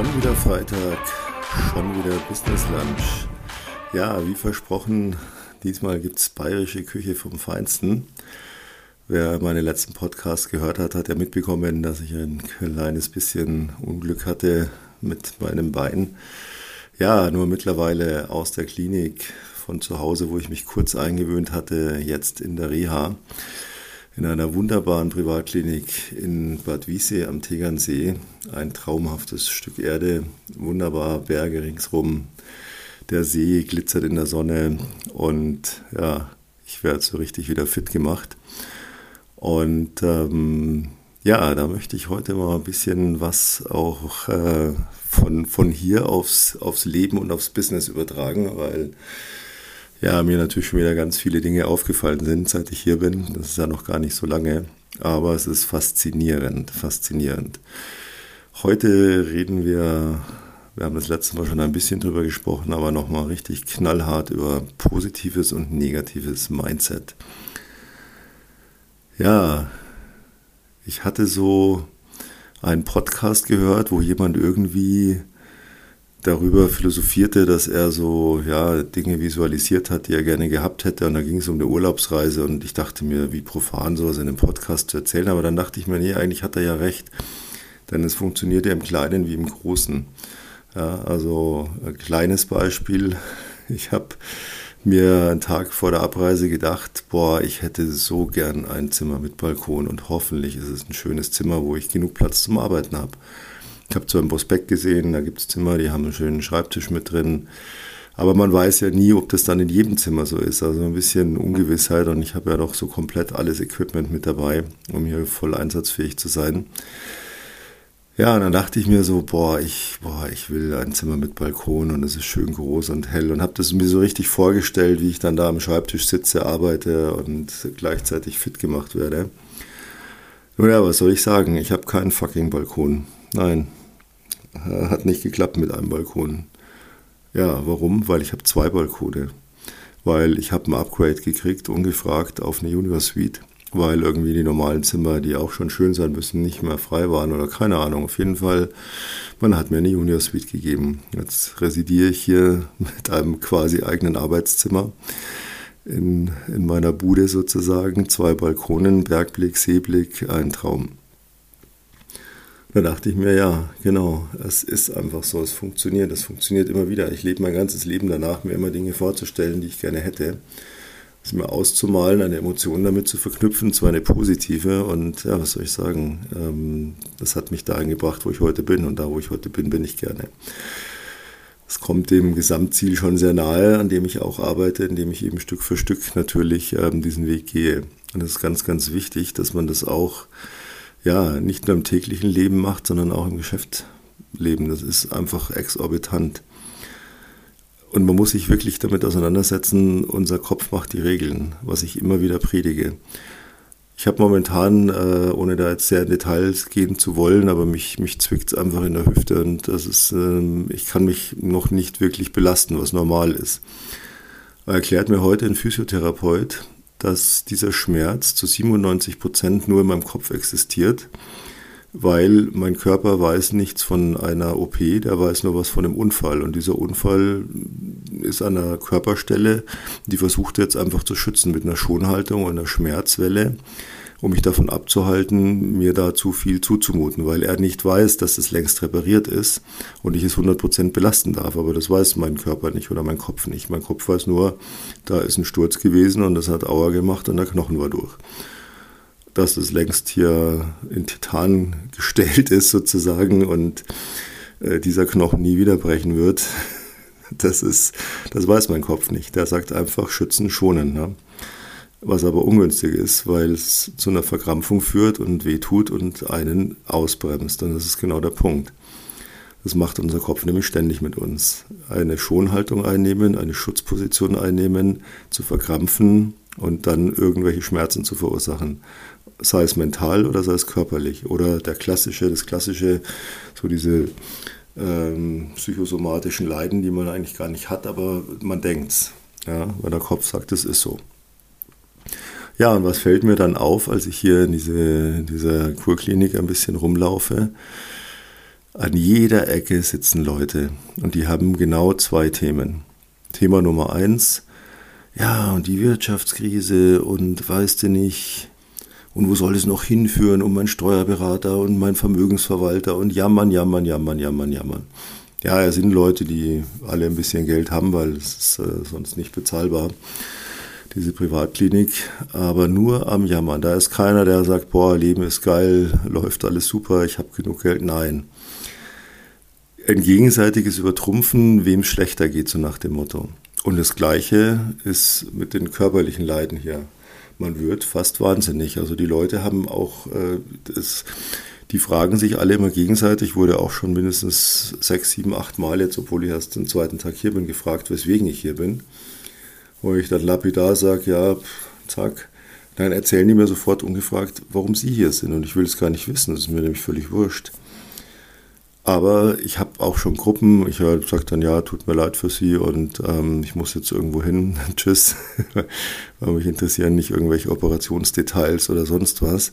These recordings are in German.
Schon wieder Freitag, schon wieder Business Lunch. Ja, wie versprochen, diesmal gibt es bayerische Küche vom Feinsten. Wer meine letzten Podcasts gehört hat, hat ja mitbekommen, dass ich ein kleines bisschen Unglück hatte mit meinem Bein. Ja, nur mittlerweile aus der Klinik von zu Hause, wo ich mich kurz eingewöhnt hatte, jetzt in der Reha in einer wunderbaren Privatklinik in Bad Wiessee am Tegernsee. Ein traumhaftes Stück Erde, wunderbar Berge ringsrum. Der See glitzert in der Sonne und ja, ich werde so richtig wieder fit gemacht. Und ähm, ja, da möchte ich heute mal ein bisschen was auch äh, von, von hier aufs, aufs Leben und aufs Business übertragen, weil ja, mir natürlich schon wieder ganz viele Dinge aufgefallen sind, seit ich hier bin. Das ist ja noch gar nicht so lange, aber es ist faszinierend, faszinierend. Heute reden wir, wir haben das letzte Mal schon ein bisschen drüber gesprochen, aber nochmal richtig knallhart über positives und negatives Mindset. Ja, ich hatte so einen Podcast gehört, wo jemand irgendwie darüber philosophierte, dass er so ja, Dinge visualisiert hat, die er gerne gehabt hätte. Und da ging es um eine Urlaubsreise und ich dachte mir, wie profan sowas in einem Podcast zu erzählen. Aber dann dachte ich mir, nee, eigentlich hat er ja recht. Denn es funktioniert ja im Kleinen wie im Großen. Ja, also ein kleines Beispiel. Ich habe mir einen Tag vor der Abreise gedacht, boah, ich hätte so gern ein Zimmer mit Balkon und hoffentlich ist es ein schönes Zimmer, wo ich genug Platz zum Arbeiten habe. Ich habe zwar im Prospekt gesehen, da gibt es Zimmer, die haben einen schönen Schreibtisch mit drin. Aber man weiß ja nie, ob das dann in jedem Zimmer so ist. Also ein bisschen Ungewissheit und ich habe ja doch so komplett alles Equipment mit dabei, um hier voll einsatzfähig zu sein. Ja, und dann dachte ich mir so, boah, ich, boah, ich will ein Zimmer mit Balkon und es ist schön groß und hell und habe das mir so richtig vorgestellt, wie ich dann da am Schreibtisch sitze, arbeite und gleichzeitig fit gemacht werde. Nun ja, was soll ich sagen? Ich habe keinen fucking Balkon. Nein, hat nicht geklappt mit einem Balkon. Ja, warum? Weil ich habe zwei Balkone. Weil ich habe ein Upgrade gekriegt, ungefragt, auf eine Junior Suite. Weil irgendwie die normalen Zimmer, die auch schon schön sein müssen, nicht mehr frei waren oder keine Ahnung. Auf jeden Fall, man hat mir eine Junior Suite gegeben. Jetzt residiere ich hier mit einem quasi eigenen Arbeitszimmer in, in meiner Bude sozusagen. Zwei Balkonen, Bergblick, Seeblick, ein Traum. Da dachte ich mir, ja, genau, es ist einfach so, es funktioniert, es funktioniert immer wieder. Ich lebe mein ganzes Leben danach, mir immer Dinge vorzustellen, die ich gerne hätte. Es mir auszumalen, eine Emotion damit zu verknüpfen, zwar eine positive und ja, was soll ich sagen, ähm, das hat mich dahin gebracht, wo ich heute bin und da, wo ich heute bin, bin ich gerne. Es kommt dem Gesamtziel schon sehr nahe, an dem ich auch arbeite, indem ich eben Stück für Stück natürlich ähm, diesen Weg gehe. Und es ist ganz, ganz wichtig, dass man das auch ja, nicht nur im täglichen Leben macht, sondern auch im Geschäftsleben. Das ist einfach exorbitant. Und man muss sich wirklich damit auseinandersetzen, unser Kopf macht die Regeln, was ich immer wieder predige. Ich habe momentan, äh, ohne da jetzt sehr in Details gehen zu wollen, aber mich, mich zwickt es einfach in der Hüfte und das ist, ähm, ich kann mich noch nicht wirklich belasten, was normal ist. Erklärt mir heute ein Physiotherapeut, dass dieser Schmerz zu 97 Prozent nur in meinem Kopf existiert, weil mein Körper weiß nichts von einer OP, der weiß nur was von einem Unfall. Und dieser Unfall ist an einer Körperstelle, die versucht jetzt einfach zu schützen mit einer Schonhaltung und einer Schmerzwelle um mich davon abzuhalten, mir da zu viel zuzumuten, weil er nicht weiß, dass es längst repariert ist und ich es 100% belasten darf. Aber das weiß mein Körper nicht oder mein Kopf nicht. Mein Kopf weiß nur, da ist ein Sturz gewesen und das hat Auer gemacht und der Knochen war durch. Dass es längst hier in Titan gestellt ist sozusagen und äh, dieser Knochen nie wieder brechen wird, das ist, das weiß mein Kopf nicht. Der sagt einfach schützen, schonen. Ne? Was aber ungünstig ist, weil es zu einer Verkrampfung führt und wehtut und einen ausbremst. Und das ist genau der Punkt. Das macht unser Kopf nämlich ständig mit uns. Eine Schonhaltung einnehmen, eine Schutzposition einnehmen, zu verkrampfen und dann irgendwelche Schmerzen zu verursachen. Sei es mental oder sei es körperlich. Oder der klassische, das klassische, so diese ähm, psychosomatischen Leiden, die man eigentlich gar nicht hat, aber man denkt's. Ja, weil der Kopf sagt, es ist so. Ja, und was fällt mir dann auf, als ich hier in, diese, in dieser Kurklinik ein bisschen rumlaufe? An jeder Ecke sitzen Leute und die haben genau zwei Themen. Thema Nummer eins, ja, und die Wirtschaftskrise und weißt du nicht, und wo soll es noch hinführen und mein Steuerberater und mein Vermögensverwalter und jammern, jammern, jammern, jammern, jammern. Ja, es sind Leute, die alle ein bisschen Geld haben, weil es ist äh, sonst nicht bezahlbar, diese Privatklinik, aber nur am Jammern. Da ist keiner, der sagt, boah, Leben ist geil, läuft alles super, ich habe genug Geld. Nein. Ein gegenseitiges Übertrumpfen, wem schlechter geht, so nach dem Motto. Und das Gleiche ist mit den körperlichen Leiden hier. Man wird fast wahnsinnig. Also die Leute haben auch äh, das, die fragen sich alle immer gegenseitig, wurde auch schon mindestens sechs, sieben, acht Mal jetzt, obwohl ich erst den zweiten Tag hier bin, gefragt, weswegen ich hier bin. Wo ich dann lapidar sage, ja, zack, dann erzählen die mir sofort ungefragt, warum sie hier sind. Und ich will es gar nicht wissen, das ist mir nämlich völlig wurscht. Aber ich habe auch schon Gruppen, ich sage dann, ja, tut mir leid für Sie und ähm, ich muss jetzt irgendwo hin, tschüss, weil mich interessieren nicht irgendwelche Operationsdetails oder sonst was.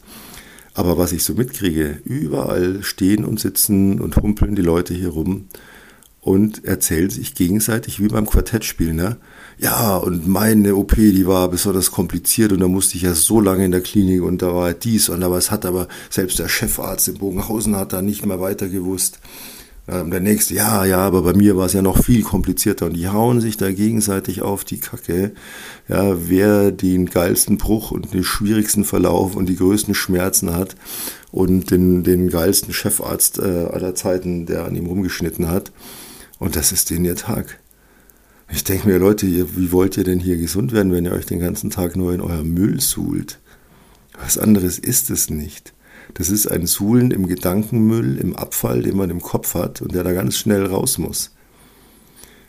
Aber was ich so mitkriege, überall stehen und sitzen und humpeln die Leute hier rum und erzählen sich gegenseitig wie beim Quartettspiel, ne? Ja, und meine OP, die war besonders kompliziert und da musste ich ja so lange in der Klinik und da war dies und aber es hat aber selbst der Chefarzt in Bogenhausen hat da nicht mehr weiter gewusst. Ähm, der nächste, ja, ja, aber bei mir war es ja noch viel komplizierter und die hauen sich da gegenseitig auf die Kacke, ja, wer den geilsten Bruch und den schwierigsten Verlauf und die größten Schmerzen hat und den, den geilsten Chefarzt äh, aller Zeiten, der an ihm rumgeschnitten hat. Und das ist den ihr Tag. Ich denke mir, Leute, wie wollt ihr denn hier gesund werden, wenn ihr euch den ganzen Tag nur in euer Müll suhlt? Was anderes ist es nicht. Das ist ein Suhlen im Gedankenmüll, im Abfall, den man im Kopf hat und der da ganz schnell raus muss.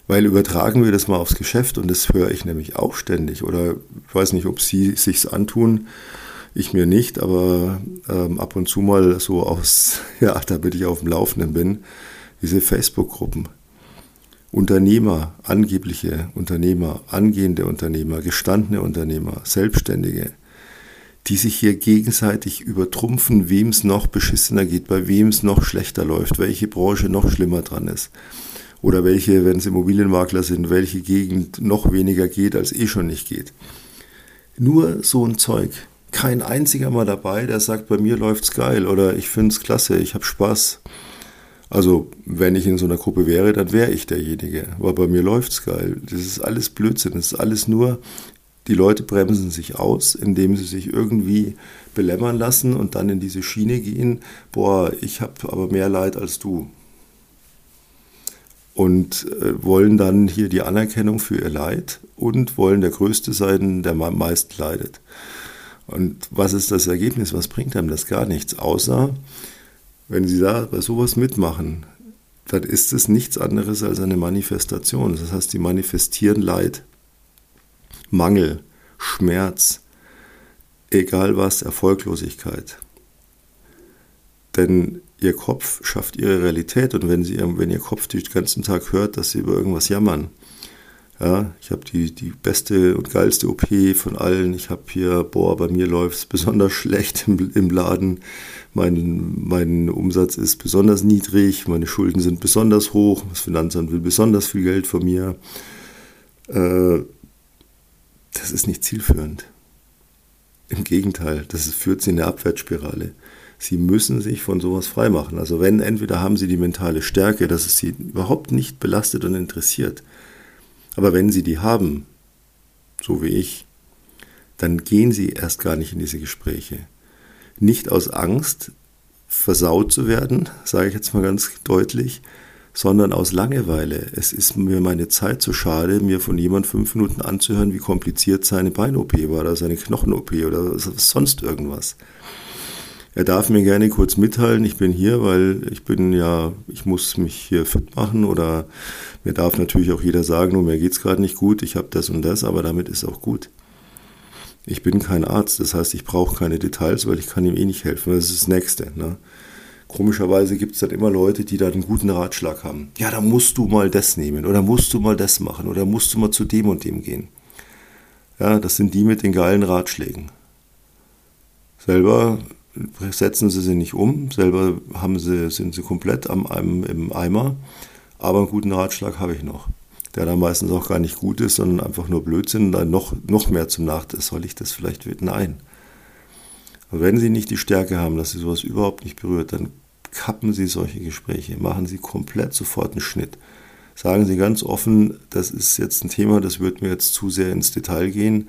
Weil übertragen wir das mal aufs Geschäft und das höre ich nämlich auch ständig. Oder ich weiß nicht, ob Sie sich's antun, ich mir nicht, aber ähm, ab und zu mal so aus, ja, damit ich auf dem Laufenden bin, diese Facebook-Gruppen. Unternehmer, angebliche Unternehmer, angehende Unternehmer, gestandene Unternehmer, Selbstständige, die sich hier gegenseitig übertrumpfen, wem es noch beschissener geht, bei wem es noch schlechter läuft, welche Branche noch schlimmer dran ist. Oder welche, wenn es Immobilienmakler sind, welche Gegend noch weniger geht, als eh schon nicht geht. Nur so ein Zeug. Kein einziger mal dabei, der sagt, bei mir läuft's geil oder ich find's klasse, ich hab Spaß. Also, wenn ich in so einer Gruppe wäre, dann wäre ich derjenige. Aber bei mir läuft's geil. Das ist alles Blödsinn. Das ist alles nur, die Leute bremsen sich aus, indem sie sich irgendwie belämmern lassen und dann in diese Schiene gehen. Boah, ich habe aber mehr Leid als du. Und äh, wollen dann hier die Anerkennung für ihr Leid und wollen der Größte sein, der am meisten leidet. Und was ist das Ergebnis? Was bringt einem das? Gar nichts, außer wenn Sie da bei sowas mitmachen, dann ist es nichts anderes als eine Manifestation. Das heißt, Sie manifestieren Leid, Mangel, Schmerz, egal was, Erfolglosigkeit. Denn Ihr Kopf schafft Ihre Realität und wenn, Sie, wenn Ihr Kopf den ganzen Tag hört, dass Sie über irgendwas jammern, ja, ich habe die, die beste und geilste OP von allen. Ich habe hier, boah, bei mir läuft es besonders schlecht im, im Laden. Mein, mein Umsatz ist besonders niedrig, meine Schulden sind besonders hoch, das Finanzamt will besonders viel Geld von mir. Äh, das ist nicht zielführend. Im Gegenteil, das führt sie in eine Abwärtsspirale. Sie müssen sich von sowas freimachen. Also wenn entweder haben sie die mentale Stärke, dass es sie überhaupt nicht belastet und interessiert, aber wenn Sie die haben, so wie ich, dann gehen Sie erst gar nicht in diese Gespräche. Nicht aus Angst, versaut zu werden, sage ich jetzt mal ganz deutlich, sondern aus Langeweile. Es ist mir meine Zeit zu schade, mir von jemand fünf Minuten anzuhören, wie kompliziert seine Bein-OP war oder seine Knochen-OP oder sonst irgendwas. Er darf mir gerne kurz mitteilen, ich bin hier, weil ich bin ja, ich muss mich hier fit machen oder mir darf natürlich auch jeder sagen, nur mir geht's gerade nicht gut, ich habe das und das, aber damit ist auch gut. Ich bin kein Arzt, das heißt, ich brauche keine Details, weil ich kann ihm eh nicht helfen. Das ist das Nächste. Ne? Komischerweise gibt es dann immer Leute, die da einen guten Ratschlag haben. Ja, da musst du mal das nehmen oder musst du mal das machen oder musst du mal zu dem und dem gehen. Ja, das sind die mit den geilen Ratschlägen. Selber setzen sie sie nicht um, selber haben sie, sind sie komplett am, am, im Eimer, aber einen guten Ratschlag habe ich noch, der dann meistens auch gar nicht gut ist, sondern einfach nur Blödsinn, dann noch, noch mehr zum Nachteil, soll ich das vielleicht, nein. Aber wenn sie nicht die Stärke haben, dass sie sowas überhaupt nicht berührt, dann kappen sie solche Gespräche, machen sie komplett sofort einen Schnitt. Sagen sie ganz offen, das ist jetzt ein Thema, das wird mir jetzt zu sehr ins Detail gehen,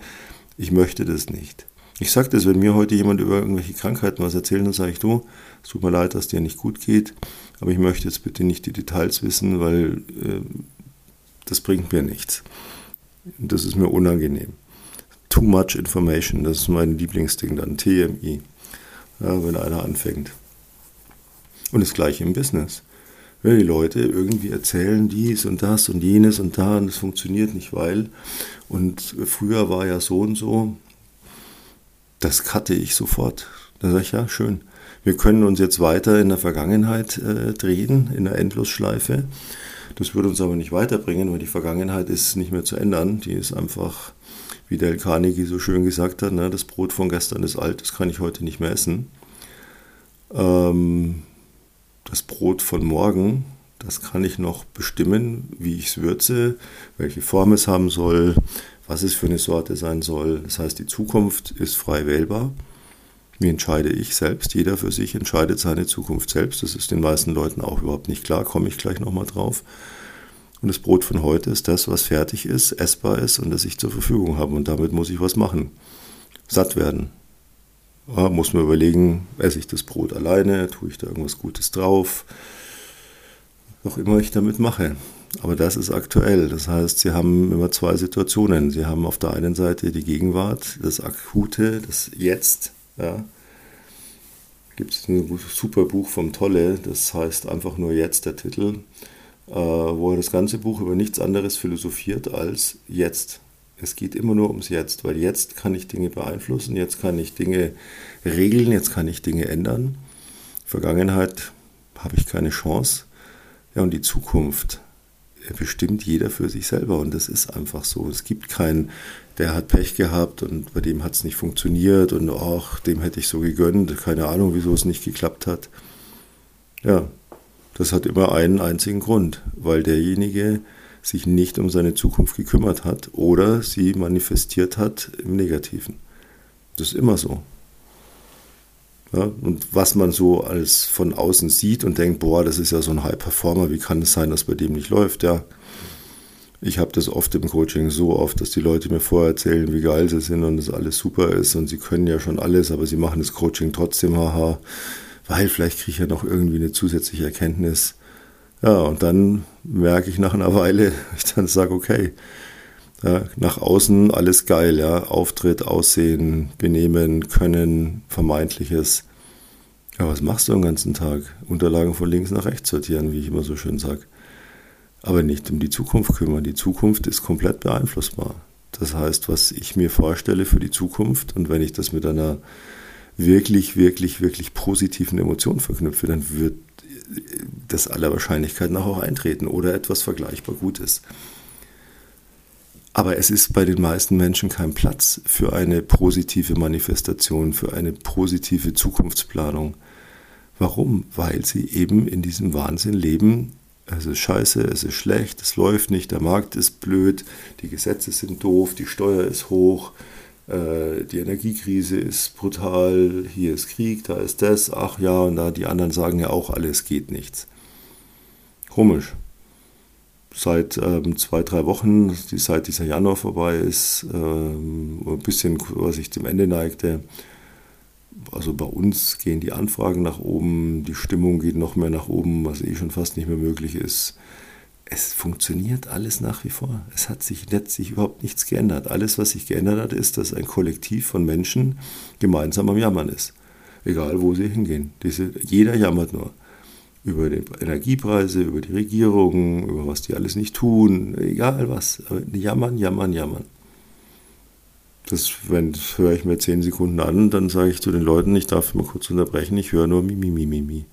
ich möchte das nicht. Ich sage das, wenn mir heute jemand über irgendwelche Krankheiten was erzählt, dann sage ich, du, es tut mir leid, dass dir nicht gut geht, aber ich möchte jetzt bitte nicht die Details wissen, weil äh, das bringt mir nichts. Das ist mir unangenehm. Too much information, das ist mein Lieblingsding dann, TMI, ja, wenn einer anfängt. Und das gleiche im Business. Wenn die Leute irgendwie erzählen dies und das und jenes und da und es funktioniert nicht, weil und früher war ja so und so, das cutte ich sofort. Da sage ich, ja, schön. Wir können uns jetzt weiter in der Vergangenheit äh, drehen, in der Endlosschleife. Das würde uns aber nicht weiterbringen, weil die Vergangenheit ist nicht mehr zu ändern. Die ist einfach, wie Del Carnegie so schön gesagt hat, ne, das Brot von gestern ist alt, das kann ich heute nicht mehr essen. Ähm, das Brot von morgen, das kann ich noch bestimmen, wie ich es würze, welche Form es haben soll, was es für eine Sorte sein soll. Das heißt, die Zukunft ist frei wählbar. Wie entscheide ich selbst? Jeder für sich entscheidet seine Zukunft selbst. Das ist den meisten Leuten auch überhaupt nicht klar, komme ich gleich nochmal drauf. Und das Brot von heute ist das, was fertig ist, essbar ist und das ich zur Verfügung habe. Und damit muss ich was machen. Satt werden. Ja, muss man überlegen, esse ich das Brot alleine, tue ich da irgendwas Gutes drauf, was immer ich damit mache. Aber das ist aktuell. Das heißt, Sie haben immer zwei Situationen. Sie haben auf der einen Seite die Gegenwart, das Akute, das Jetzt. Ja. Gibt es ein super Buch vom Tolle, das heißt einfach nur Jetzt der Titel, äh, wo er das ganze Buch über nichts anderes philosophiert als Jetzt. Es geht immer nur ums Jetzt, weil jetzt kann ich Dinge beeinflussen, jetzt kann ich Dinge regeln, jetzt kann ich Dinge ändern. Vergangenheit habe ich keine Chance. Ja, und die Zukunft, bestimmt jeder für sich selber und das ist einfach so. Es gibt keinen, der hat Pech gehabt und bei dem hat es nicht funktioniert und auch dem hätte ich so gegönnt, keine Ahnung, wieso es nicht geklappt hat. Ja, das hat immer einen einzigen Grund, weil derjenige sich nicht um seine Zukunft gekümmert hat oder sie manifestiert hat im Negativen. Das ist immer so. Ja, und was man so als von außen sieht und denkt, boah, das ist ja so ein High Performer, wie kann es sein, dass bei dem nicht läuft? Ja, ich habe das oft im Coaching so oft, dass die Leute mir vorher erzählen, wie geil sie sind und dass alles super ist und sie können ja schon alles, aber sie machen das Coaching trotzdem, haha, weil vielleicht kriege ich ja noch irgendwie eine zusätzliche Erkenntnis. Ja, und dann merke ich nach einer Weile, ich dann sage, okay, ja, nach außen alles geil, ja. Auftritt, Aussehen, Benehmen, Können, Vermeintliches. Ja, was machst du den ganzen Tag? Unterlagen von links nach rechts sortieren, wie ich immer so schön sage. Aber nicht um die Zukunft kümmern. Die Zukunft ist komplett beeinflussbar. Das heißt, was ich mir vorstelle für die Zukunft und wenn ich das mit einer wirklich, wirklich, wirklich positiven Emotion verknüpfe, dann wird das aller Wahrscheinlichkeit nach auch eintreten oder etwas vergleichbar Gutes. Aber es ist bei den meisten Menschen kein Platz für eine positive Manifestation, für eine positive Zukunftsplanung. Warum? Weil sie eben in diesem Wahnsinn leben. Es ist scheiße, es ist schlecht, es läuft nicht, der Markt ist blöd, die Gesetze sind doof, die Steuer ist hoch, äh, die Energiekrise ist brutal, hier ist Krieg, da ist das, ach ja, und da die anderen sagen ja auch, alles geht nichts. Komisch seit ähm, zwei, drei Wochen, die, seit dieser Januar vorbei ist, ähm, ein bisschen, was ich zum Ende neigte. Also bei uns gehen die Anfragen nach oben, die Stimmung geht noch mehr nach oben, was eh schon fast nicht mehr möglich ist. Es funktioniert alles nach wie vor. Es hat sich letztlich überhaupt nichts geändert. Alles, was sich geändert hat, ist, dass ein Kollektiv von Menschen gemeinsam am Jammern ist. Egal, wo sie hingehen. Diese, jeder jammert nur über die Energiepreise, über die Regierung, über was die alles nicht tun, egal was. Jammern, jammern, jammern. Das, wenn, das höre ich mir zehn Sekunden an, dann sage ich zu den Leuten, ich darf mal kurz unterbrechen, ich höre nur mi, mi, mi, mi, mi.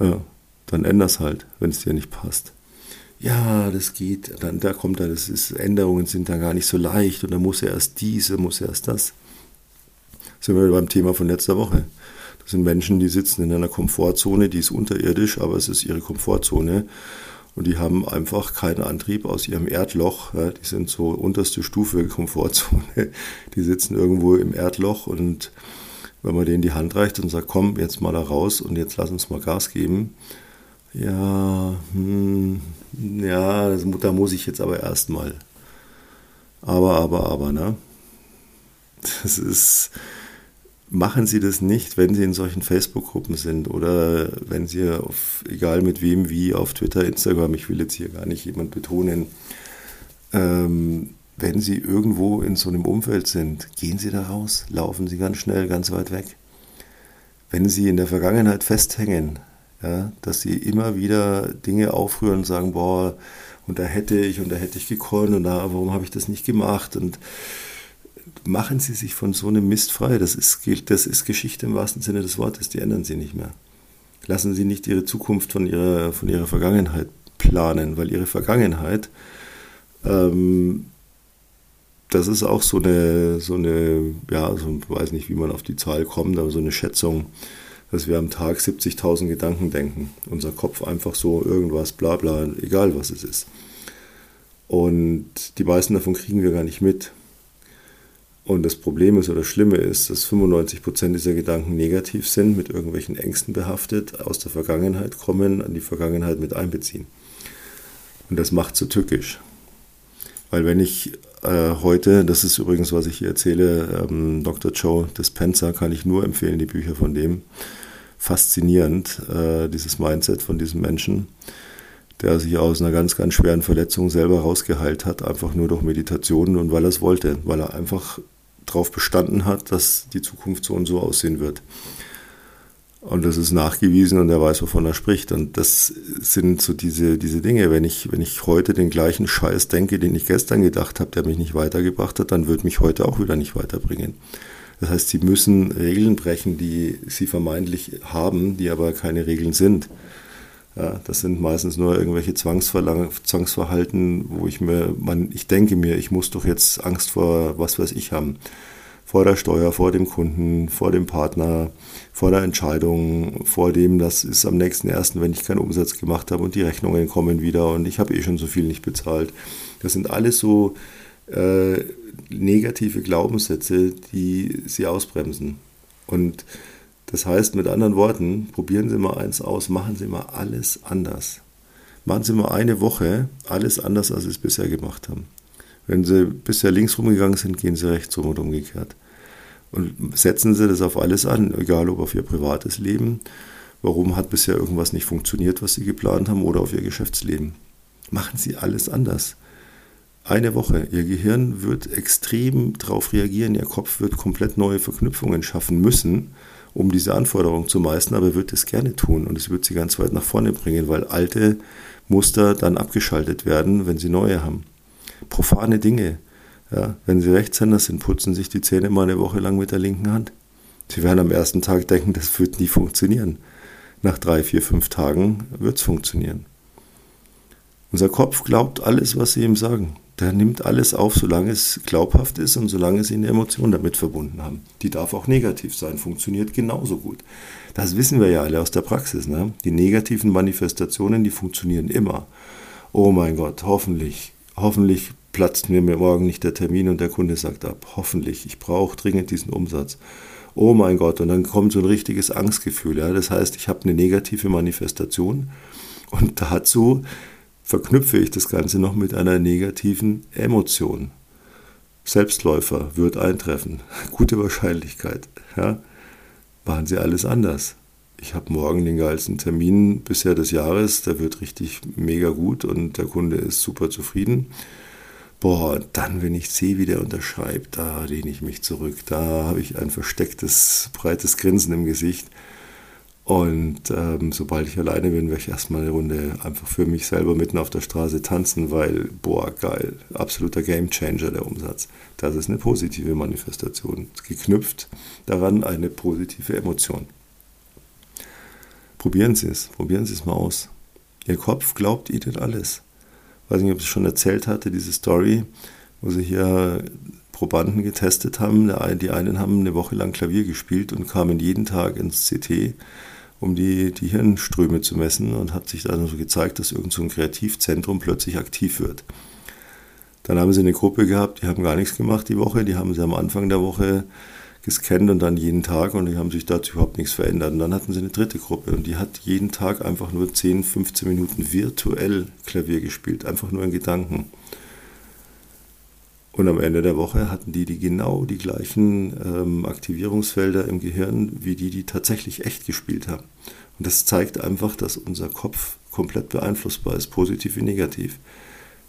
Ja, dann änder's halt, wenn es dir nicht passt. Ja, das geht, dann da kommt da, das ist, Änderungen sind dann gar nicht so leicht und dann muss er erst muss er erst das. Sind wir beim Thema von letzter Woche. Das sind Menschen, die sitzen in einer Komfortzone, die ist unterirdisch, aber es ist ihre Komfortzone. Und die haben einfach keinen Antrieb aus ihrem Erdloch. Ja, die sind so unterste Stufe Komfortzone. Die sitzen irgendwo im Erdloch und wenn man denen die Hand reicht und sagt, komm, jetzt mal da raus und jetzt lass uns mal Gas geben. Ja, hm, ja, da muss ich jetzt aber erstmal. Aber, aber, aber, ne? Das ist, machen Sie das nicht, wenn Sie in solchen Facebook-Gruppen sind oder wenn Sie auf, egal mit wem, wie, auf Twitter, Instagram, ich will jetzt hier gar nicht jemand betonen, ähm, wenn Sie irgendwo in so einem Umfeld sind, gehen Sie da raus, laufen Sie ganz schnell, ganz weit weg. Wenn Sie in der Vergangenheit festhängen, ja, dass Sie immer wieder Dinge aufrühren und sagen, boah, und da hätte ich und da hätte ich gekonnt und da, warum habe ich das nicht gemacht und machen Sie sich von so einem Mist frei. Das ist, das ist Geschichte im wahrsten Sinne des Wortes, die ändern Sie nicht mehr. Lassen Sie nicht Ihre Zukunft von Ihrer, von ihrer Vergangenheit planen, weil Ihre Vergangenheit ähm, das ist auch so eine, so eine, ja, so, ich weiß nicht, wie man auf die Zahl kommt, aber so eine Schätzung, dass wir am Tag 70.000 Gedanken denken. Unser Kopf einfach so irgendwas, bla bla, egal was es ist. Und die meisten davon kriegen wir gar nicht mit. Und das Problem ist oder das Schlimme ist, dass 95% dieser Gedanken negativ sind, mit irgendwelchen Ängsten behaftet, aus der Vergangenheit kommen, an die Vergangenheit mit einbeziehen. Und das macht so tückisch. Weil wenn ich äh, heute, das ist übrigens, was ich hier erzähle, ähm, Dr. Joe Dispenza, kann ich nur empfehlen, die Bücher von dem. Faszinierend, äh, dieses Mindset von diesem Menschen, der sich aus einer ganz, ganz schweren Verletzung selber rausgeheilt hat, einfach nur durch Meditationen und weil er es wollte, weil er einfach darauf bestanden hat, dass die Zukunft so und so aussehen wird. Und das ist nachgewiesen und er weiß, wovon er spricht. Und das sind so diese, diese Dinge. Wenn ich, wenn ich heute den gleichen Scheiß denke, den ich gestern gedacht habe, der mich nicht weitergebracht hat, dann wird mich heute auch wieder nicht weiterbringen. Das heißt, sie müssen Regeln brechen, die sie vermeintlich haben, die aber keine Regeln sind. Ja, das sind meistens nur irgendwelche Zwangsverhalten, wo ich mir, man, ich denke mir, ich muss doch jetzt Angst vor was weiß ich haben vor der Steuer, vor dem Kunden, vor dem Partner, vor der Entscheidung, vor dem, das ist am nächsten ersten, wenn ich keinen Umsatz gemacht habe und die Rechnungen kommen wieder und ich habe eh schon so viel nicht bezahlt. Das sind alles so äh, negative Glaubenssätze, die sie ausbremsen. Und das heißt mit anderen Worten, probieren Sie mal eins aus, machen Sie mal alles anders. Machen Sie mal eine Woche alles anders, als Sie es bisher gemacht haben. Wenn Sie bisher links rumgegangen sind, gehen Sie rechts rum und umgekehrt. Und setzen Sie das auf alles an, egal ob auf Ihr privates Leben, warum hat bisher irgendwas nicht funktioniert, was Sie geplant haben, oder auf Ihr Geschäftsleben. Machen Sie alles anders. Eine Woche. Ihr Gehirn wird extrem darauf reagieren, Ihr Kopf wird komplett neue Verknüpfungen schaffen müssen, um diese Anforderung zu meistern, aber er wird es gerne tun und es wird Sie ganz weit nach vorne bringen, weil alte Muster dann abgeschaltet werden, wenn Sie neue haben. Profane Dinge. Ja, wenn Sie Rechtshänder sind, putzen sich die Zähne mal eine Woche lang mit der linken Hand. Sie werden am ersten Tag denken, das wird nie funktionieren. Nach drei, vier, fünf Tagen wird es funktionieren. Unser Kopf glaubt alles, was Sie ihm sagen. Der nimmt alles auf, solange es glaubhaft ist und solange Sie eine Emotion damit verbunden haben. Die darf auch negativ sein, funktioniert genauso gut. Das wissen wir ja alle aus der Praxis. Ne? Die negativen Manifestationen, die funktionieren immer. Oh mein Gott, hoffentlich, hoffentlich platzt mir morgen nicht der Termin und der Kunde sagt ab. Hoffentlich, ich brauche dringend diesen Umsatz. Oh mein Gott, und dann kommt so ein richtiges Angstgefühl. Ja? Das heißt, ich habe eine negative Manifestation und dazu verknüpfe ich das Ganze noch mit einer negativen Emotion. Selbstläufer wird eintreffen. Gute Wahrscheinlichkeit. Ja? Machen Sie alles anders. Ich habe morgen den geilsten Termin bisher des Jahres. Der wird richtig mega gut und der Kunde ist super zufrieden. Boah, dann, wenn ich sehe, wie der unterschreibt, da lehne ich mich zurück. Da habe ich ein verstecktes, breites Grinsen im Gesicht. Und ähm, sobald ich alleine bin, werde ich erstmal eine Runde einfach für mich selber mitten auf der Straße tanzen, weil, boah, geil, absoluter Gamechanger der Umsatz. Das ist eine positive Manifestation. Geknüpft daran eine positive Emotion. Probieren Sie es, probieren Sie es mal aus. Ihr Kopf glaubt Ihnen alles weiß nicht, ob ich es schon erzählt hatte, diese Story, wo sie hier Probanden getestet haben. Die einen haben eine Woche lang Klavier gespielt und kamen jeden Tag ins CT, um die, die Hirnströme zu messen und hat sich dann so gezeigt, dass irgend so ein Kreativzentrum plötzlich aktiv wird. Dann haben sie eine Gruppe gehabt, die haben gar nichts gemacht die Woche, die haben sie am Anfang der Woche gescannt und dann jeden Tag und die haben sich dazu überhaupt nichts verändert. Und dann hatten sie eine dritte Gruppe und die hat jeden Tag einfach nur 10, 15 Minuten virtuell Klavier gespielt, einfach nur in Gedanken. Und am Ende der Woche hatten die, die genau die gleichen ähm, Aktivierungsfelder im Gehirn wie die, die tatsächlich echt gespielt haben. Und das zeigt einfach, dass unser Kopf komplett beeinflussbar ist, positiv wie negativ.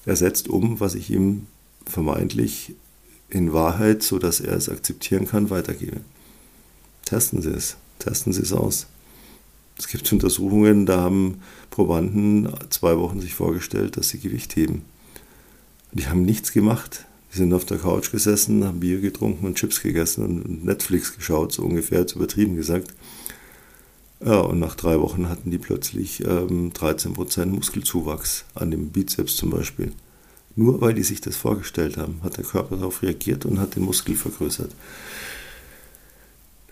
Er setzt um, was ich ihm vermeintlich in Wahrheit, so dass er es akzeptieren kann, weitergebe. Testen Sie es, testen Sie es aus. Es gibt Untersuchungen, da haben Probanden zwei Wochen sich vorgestellt, dass sie Gewicht heben. Die haben nichts gemacht. Die sind auf der Couch gesessen, haben Bier getrunken und Chips gegessen und Netflix geschaut, so ungefähr, jetzt übertrieben gesagt. Ja, und nach drei Wochen hatten die plötzlich ähm, 13% Muskelzuwachs an dem Bizeps zum Beispiel. Nur weil die sich das vorgestellt haben, hat der Körper darauf reagiert und hat den Muskel vergrößert.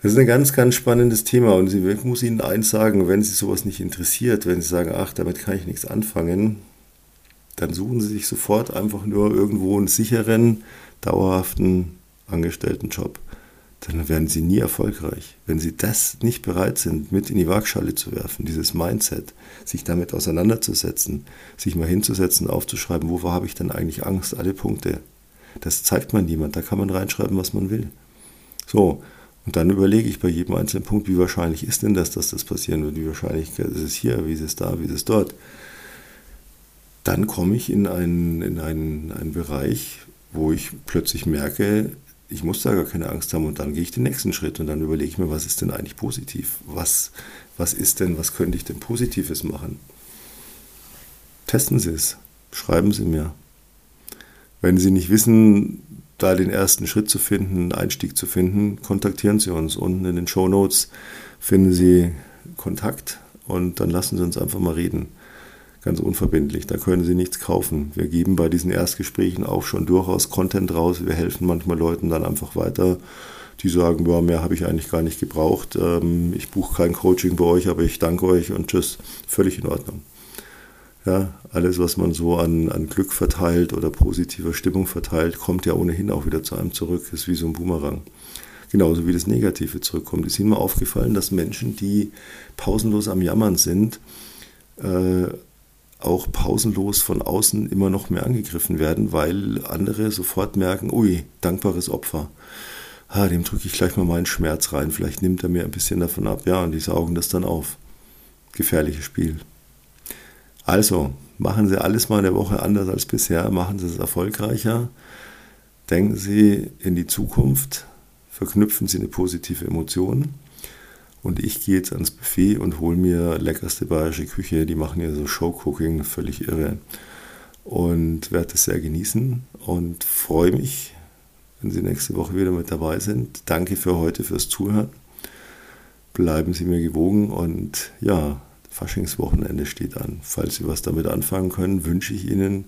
Das ist ein ganz, ganz spannendes Thema und ich muss Ihnen eins sagen, wenn Sie sowas nicht interessiert, wenn Sie sagen, ach, damit kann ich nichts anfangen, dann suchen Sie sich sofort einfach nur irgendwo einen sicheren, dauerhaften Angestelltenjob dann werden sie nie erfolgreich. Wenn sie das nicht bereit sind, mit in die Waagschale zu werfen, dieses Mindset, sich damit auseinanderzusetzen, sich mal hinzusetzen, aufzuschreiben, wovor habe ich denn eigentlich Angst, alle Punkte. Das zeigt man niemand, da kann man reinschreiben, was man will. So, und dann überlege ich bei jedem einzelnen Punkt, wie wahrscheinlich ist denn das, dass das passieren wird, wie wahrscheinlich ist es hier, wie ist es da, wie ist es dort. Dann komme ich in einen, in einen, einen Bereich, wo ich plötzlich merke, ich muss da gar keine Angst haben und dann gehe ich den nächsten Schritt und dann überlege ich mir, was ist denn eigentlich positiv? Was, was ist denn, was könnte ich denn Positives machen? Testen Sie es, schreiben Sie mir. Wenn Sie nicht wissen, da den ersten Schritt zu finden, einen Einstieg zu finden, kontaktieren Sie uns. Unten in den Show Notes finden Sie Kontakt und dann lassen Sie uns einfach mal reden ganz unverbindlich. Da können Sie nichts kaufen. Wir geben bei diesen Erstgesprächen auch schon durchaus Content raus. Wir helfen manchmal Leuten dann einfach weiter, die sagen, ja, mehr habe ich eigentlich gar nicht gebraucht. Ähm, ich buche kein Coaching bei euch, aber ich danke euch und tschüss. Völlig in Ordnung. Ja, alles, was man so an, an Glück verteilt oder positiver Stimmung verteilt, kommt ja ohnehin auch wieder zu einem zurück. Ist wie so ein Boomerang. Genauso wie das Negative zurückkommt. Ist mir aufgefallen, dass Menschen, die pausenlos am Jammern sind, äh, auch pausenlos von außen immer noch mehr angegriffen werden, weil andere sofort merken, ui, dankbares Opfer. Ah, dem drücke ich gleich mal meinen Schmerz rein, vielleicht nimmt er mir ein bisschen davon ab. Ja, und die saugen das dann auf. Gefährliches Spiel. Also, machen Sie alles mal in der Woche anders als bisher, machen Sie es erfolgreicher. Denken Sie in die Zukunft, verknüpfen Sie eine positive Emotion und ich gehe jetzt ans Buffet und hole mir leckerste bayerische Küche. Die machen ja so Showcooking, völlig irre. Und werde es sehr genießen und freue mich, wenn Sie nächste Woche wieder mit dabei sind. Danke für heute, fürs Zuhören. Bleiben Sie mir gewogen und ja, Faschingswochenende steht an. Falls Sie was damit anfangen können, wünsche ich Ihnen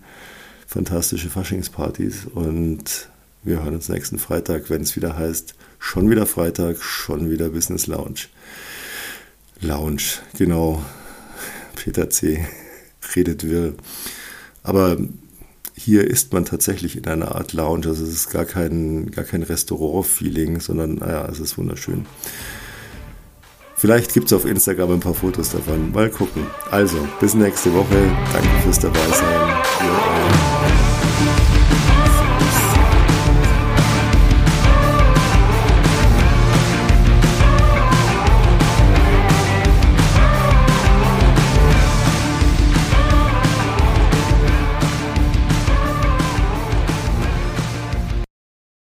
fantastische Faschingspartys und wir hören uns nächsten Freitag, wenn es wieder heißt, schon wieder Freitag, schon wieder Business Lounge. Lounge, genau. Peter C. redet wirr. Aber hier ist man tatsächlich in einer Art Lounge. Also es ist gar kein, gar kein Restaurant-Feeling, sondern naja, es ist wunderschön. Vielleicht gibt es auf Instagram ein paar Fotos davon. Mal gucken. Also, bis nächste Woche. Danke fürs Dabeisein.